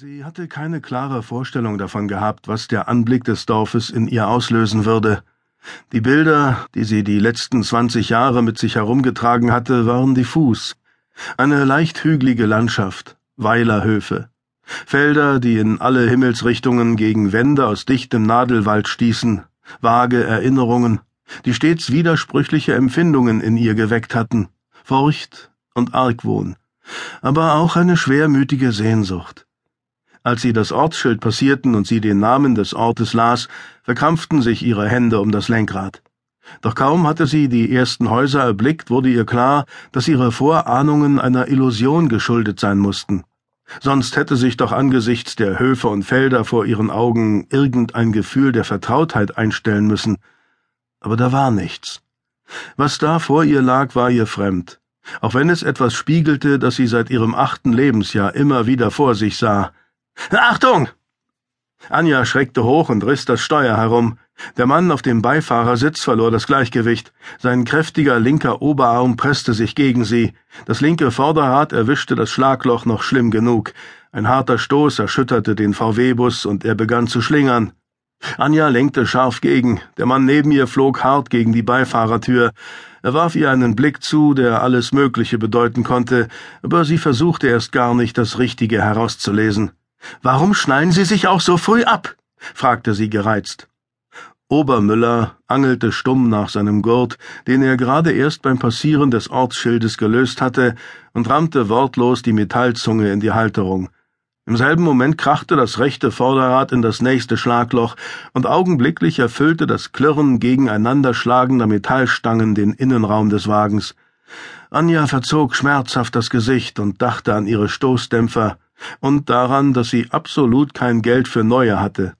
Sie hatte keine klare Vorstellung davon gehabt, was der Anblick des Dorfes in ihr auslösen würde. Die Bilder, die sie die letzten zwanzig Jahre mit sich herumgetragen hatte, waren diffus. Eine leicht hügelige Landschaft, Weilerhöfe, Felder, die in alle Himmelsrichtungen gegen Wände aus dichtem Nadelwald stießen, vage Erinnerungen, die stets widersprüchliche Empfindungen in ihr geweckt hatten, Furcht und Argwohn, aber auch eine schwermütige Sehnsucht. Als sie das Ortsschild passierten und sie den Namen des Ortes las, verkrampften sich ihre Hände um das Lenkrad. Doch kaum hatte sie die ersten Häuser erblickt, wurde ihr klar, dass ihre Vorahnungen einer Illusion geschuldet sein mussten. Sonst hätte sich doch angesichts der Höfe und Felder vor ihren Augen irgendein Gefühl der Vertrautheit einstellen müssen. Aber da war nichts. Was da vor ihr lag, war ihr fremd, auch wenn es etwas spiegelte, das sie seit ihrem achten Lebensjahr immer wieder vor sich sah, Achtung! Anja schreckte hoch und riss das Steuer herum. Der Mann auf dem Beifahrersitz verlor das Gleichgewicht. Sein kräftiger linker Oberarm presste sich gegen sie. Das linke Vorderrad erwischte das Schlagloch noch schlimm genug. Ein harter Stoß erschütterte den VW-Bus und er begann zu schlingern. Anja lenkte scharf gegen. Der Mann neben ihr flog hart gegen die Beifahrertür. Er warf ihr einen Blick zu, der alles Mögliche bedeuten konnte, aber sie versuchte erst gar nicht, das Richtige herauszulesen. Warum schnallen Sie sich auch so früh ab? fragte sie gereizt. Obermüller angelte stumm nach seinem Gurt, den er gerade erst beim Passieren des Ortsschildes gelöst hatte, und rammte wortlos die Metallzunge in die Halterung. Im selben Moment krachte das rechte Vorderrad in das nächste Schlagloch, und augenblicklich erfüllte das Klirren gegeneinander schlagender Metallstangen den Innenraum des Wagens. Anja verzog schmerzhaft das Gesicht und dachte an ihre Stoßdämpfer, und daran, dass sie absolut kein Geld für neue hatte.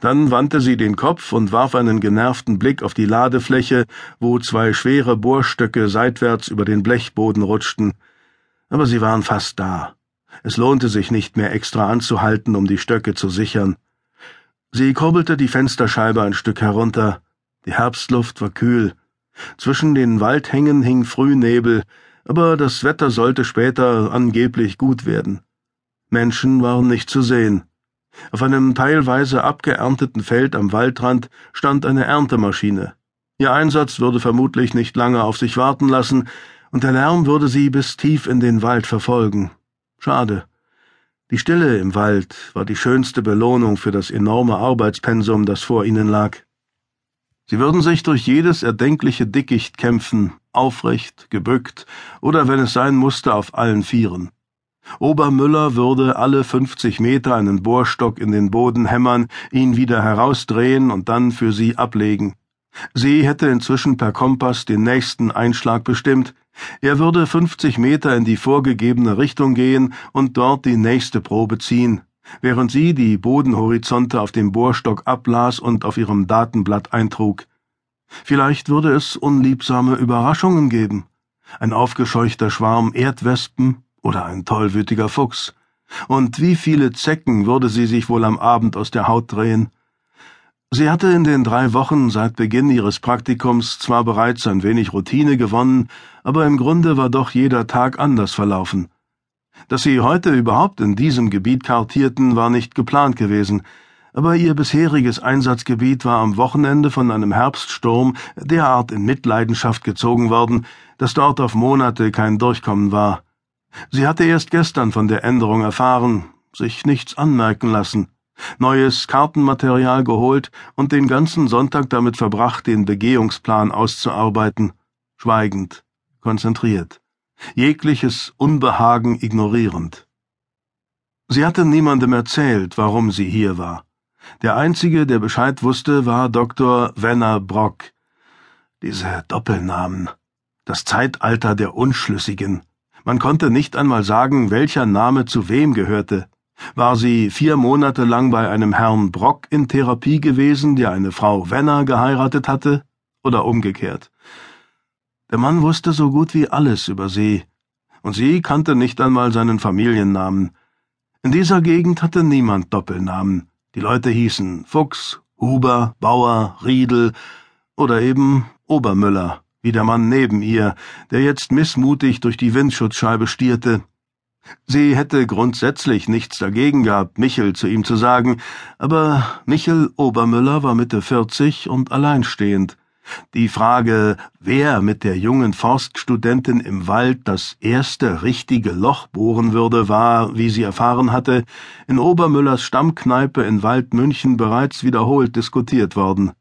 Dann wandte sie den Kopf und warf einen genervten Blick auf die Ladefläche, wo zwei schwere Bohrstöcke seitwärts über den Blechboden rutschten. Aber sie waren fast da. Es lohnte sich nicht mehr extra anzuhalten, um die Stöcke zu sichern. Sie kurbelte die Fensterscheibe ein Stück herunter. Die Herbstluft war kühl. Zwischen den Waldhängen hing Frühnebel, aber das Wetter sollte später angeblich gut werden. Menschen waren nicht zu sehen. Auf einem teilweise abgeernteten Feld am Waldrand stand eine Erntemaschine. Ihr Einsatz würde vermutlich nicht lange auf sich warten lassen, und der Lärm würde sie bis tief in den Wald verfolgen. Schade. Die Stille im Wald war die schönste Belohnung für das enorme Arbeitspensum, das vor ihnen lag. Sie würden sich durch jedes erdenkliche Dickicht kämpfen, aufrecht, gebückt oder, wenn es sein musste, auf allen Vieren. Obermüller würde alle fünfzig Meter einen Bohrstock in den Boden hämmern, ihn wieder herausdrehen und dann für sie ablegen. Sie hätte inzwischen per Kompass den nächsten Einschlag bestimmt. Er würde fünfzig Meter in die vorgegebene Richtung gehen und dort die nächste Probe ziehen, während sie die Bodenhorizonte auf dem Bohrstock ablas und auf ihrem Datenblatt eintrug. Vielleicht würde es unliebsame Überraschungen geben. Ein aufgescheuchter Schwarm Erdwespen, oder ein tollwütiger Fuchs. Und wie viele Zecken würde sie sich wohl am Abend aus der Haut drehen? Sie hatte in den drei Wochen seit Beginn ihres Praktikums zwar bereits ein wenig Routine gewonnen, aber im Grunde war doch jeder Tag anders verlaufen. Dass sie heute überhaupt in diesem Gebiet kartierten, war nicht geplant gewesen, aber ihr bisheriges Einsatzgebiet war am Wochenende von einem Herbststurm derart in Mitleidenschaft gezogen worden, dass dort auf Monate kein Durchkommen war. Sie hatte erst gestern von der Änderung erfahren, sich nichts anmerken lassen, neues Kartenmaterial geholt und den ganzen Sonntag damit verbracht, den Begehungsplan auszuarbeiten, schweigend, konzentriert, jegliches Unbehagen ignorierend. Sie hatte niemandem erzählt, warum sie hier war. Der einzige, der Bescheid wusste, war Dr. Wenner Brock. Diese Doppelnamen, das Zeitalter der Unschlüssigen, man konnte nicht einmal sagen, welcher Name zu wem gehörte. War sie vier Monate lang bei einem Herrn Brock in Therapie gewesen, der eine Frau Wenner geheiratet hatte, oder umgekehrt? Der Mann wusste so gut wie alles über sie, und sie kannte nicht einmal seinen Familiennamen. In dieser Gegend hatte niemand Doppelnamen. Die Leute hießen Fuchs, Huber, Bauer, Riedel oder eben Obermüller wie der Mann neben ihr, der jetzt missmutig durch die Windschutzscheibe stierte. Sie hätte grundsätzlich nichts dagegen gehabt, Michel zu ihm zu sagen, aber Michel Obermüller war Mitte 40 und alleinstehend. Die Frage, wer mit der jungen Forststudentin im Wald das erste richtige Loch bohren würde, war, wie sie erfahren hatte, in Obermüllers Stammkneipe in Waldmünchen bereits wiederholt diskutiert worden.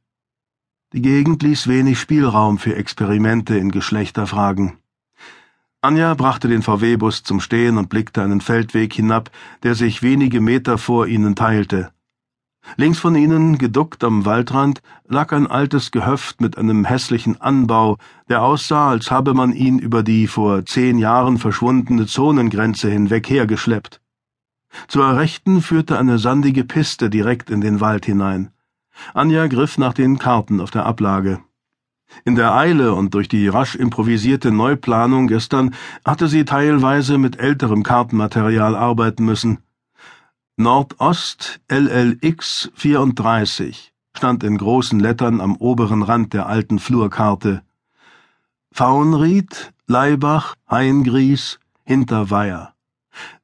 Die Gegend ließ wenig Spielraum für Experimente in Geschlechterfragen. Anja brachte den VW-Bus zum Stehen und blickte einen Feldweg hinab, der sich wenige Meter vor ihnen teilte. Links von ihnen, geduckt am Waldrand, lag ein altes Gehöft mit einem hässlichen Anbau, der aussah, als habe man ihn über die vor zehn Jahren verschwundene Zonengrenze hinweg hergeschleppt. Zur Rechten führte eine sandige Piste direkt in den Wald hinein. Anja griff nach den Karten auf der Ablage. In der Eile und durch die rasch improvisierte Neuplanung gestern hatte sie teilweise mit älterem Kartenmaterial arbeiten müssen. Nordost LLX 34 stand in großen Lettern am oberen Rand der alten Flurkarte. Faunried, Leibach, Heingries, Hinterweier.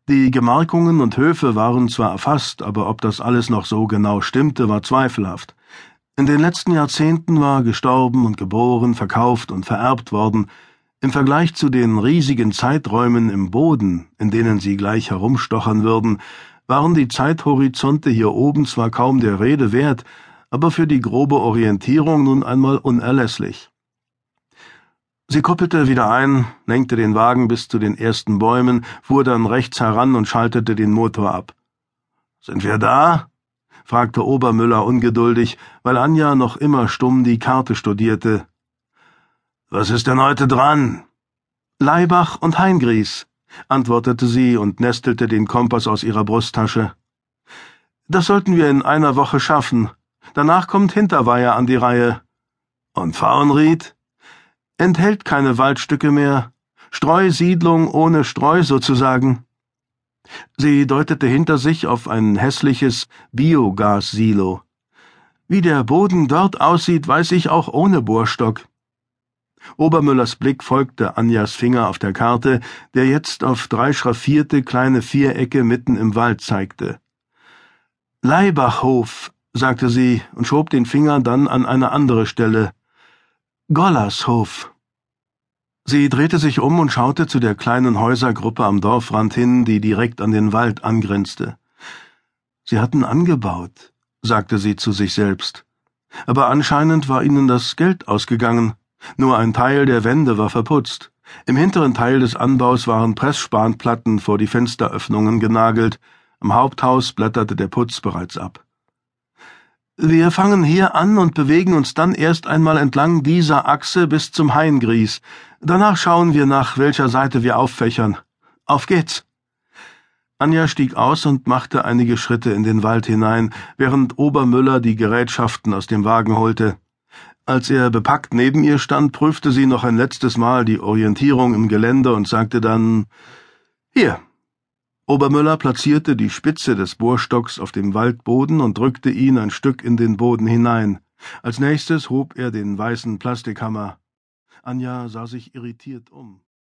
Die Gemarkungen und Höfe waren zwar erfasst, aber ob das alles noch so genau stimmte, war zweifelhaft. In den letzten Jahrzehnten war gestorben und geboren, verkauft und vererbt worden, im Vergleich zu den riesigen Zeiträumen im Boden, in denen sie gleich herumstochern würden, waren die Zeithorizonte hier oben zwar kaum der Rede wert, aber für die grobe Orientierung nun einmal unerlässlich. Sie kuppelte wieder ein, lenkte den Wagen bis zu den ersten Bäumen, fuhr dann rechts heran und schaltete den Motor ab. Sind wir da? fragte Obermüller ungeduldig, weil Anja noch immer stumm die Karte studierte. Was ist denn heute dran? Leibach und Heingries, antwortete sie und nestelte den Kompass aus ihrer Brusttasche. Das sollten wir in einer Woche schaffen. Danach kommt Hinterweiher an die Reihe. Und Faunried? Enthält keine Waldstücke mehr. Streusiedlung ohne Streu sozusagen. Sie deutete hinter sich auf ein hässliches Biogas-Silo. Wie der Boden dort aussieht, weiß ich auch ohne Bohrstock. Obermüllers Blick folgte Anjas Finger auf der Karte, der jetzt auf drei schraffierte kleine Vierecke mitten im Wald zeigte. Leibachhof, sagte sie und schob den Finger dann an eine andere Stelle. Gollershof. Sie drehte sich um und schaute zu der kleinen Häusergruppe am Dorfrand hin, die direkt an den Wald angrenzte. Sie hatten angebaut, sagte sie zu sich selbst. Aber anscheinend war ihnen das Geld ausgegangen. Nur ein Teil der Wände war verputzt. Im hinteren Teil des Anbaus waren Pressspanplatten vor die Fensteröffnungen genagelt. Am Haupthaus blätterte der Putz bereits ab. Wir fangen hier an und bewegen uns dann erst einmal entlang dieser Achse bis zum Haingries. Danach schauen wir nach welcher Seite wir auffächern. Auf geht's. Anja stieg aus und machte einige Schritte in den Wald hinein, während Obermüller die Gerätschaften aus dem Wagen holte. Als er bepackt neben ihr stand, prüfte sie noch ein letztes Mal die Orientierung im Gelände und sagte dann Hier, Obermüller platzierte die Spitze des Bohrstocks auf dem Waldboden und drückte ihn ein Stück in den Boden hinein. Als nächstes hob er den weißen Plastikhammer. Anja sah sich irritiert um.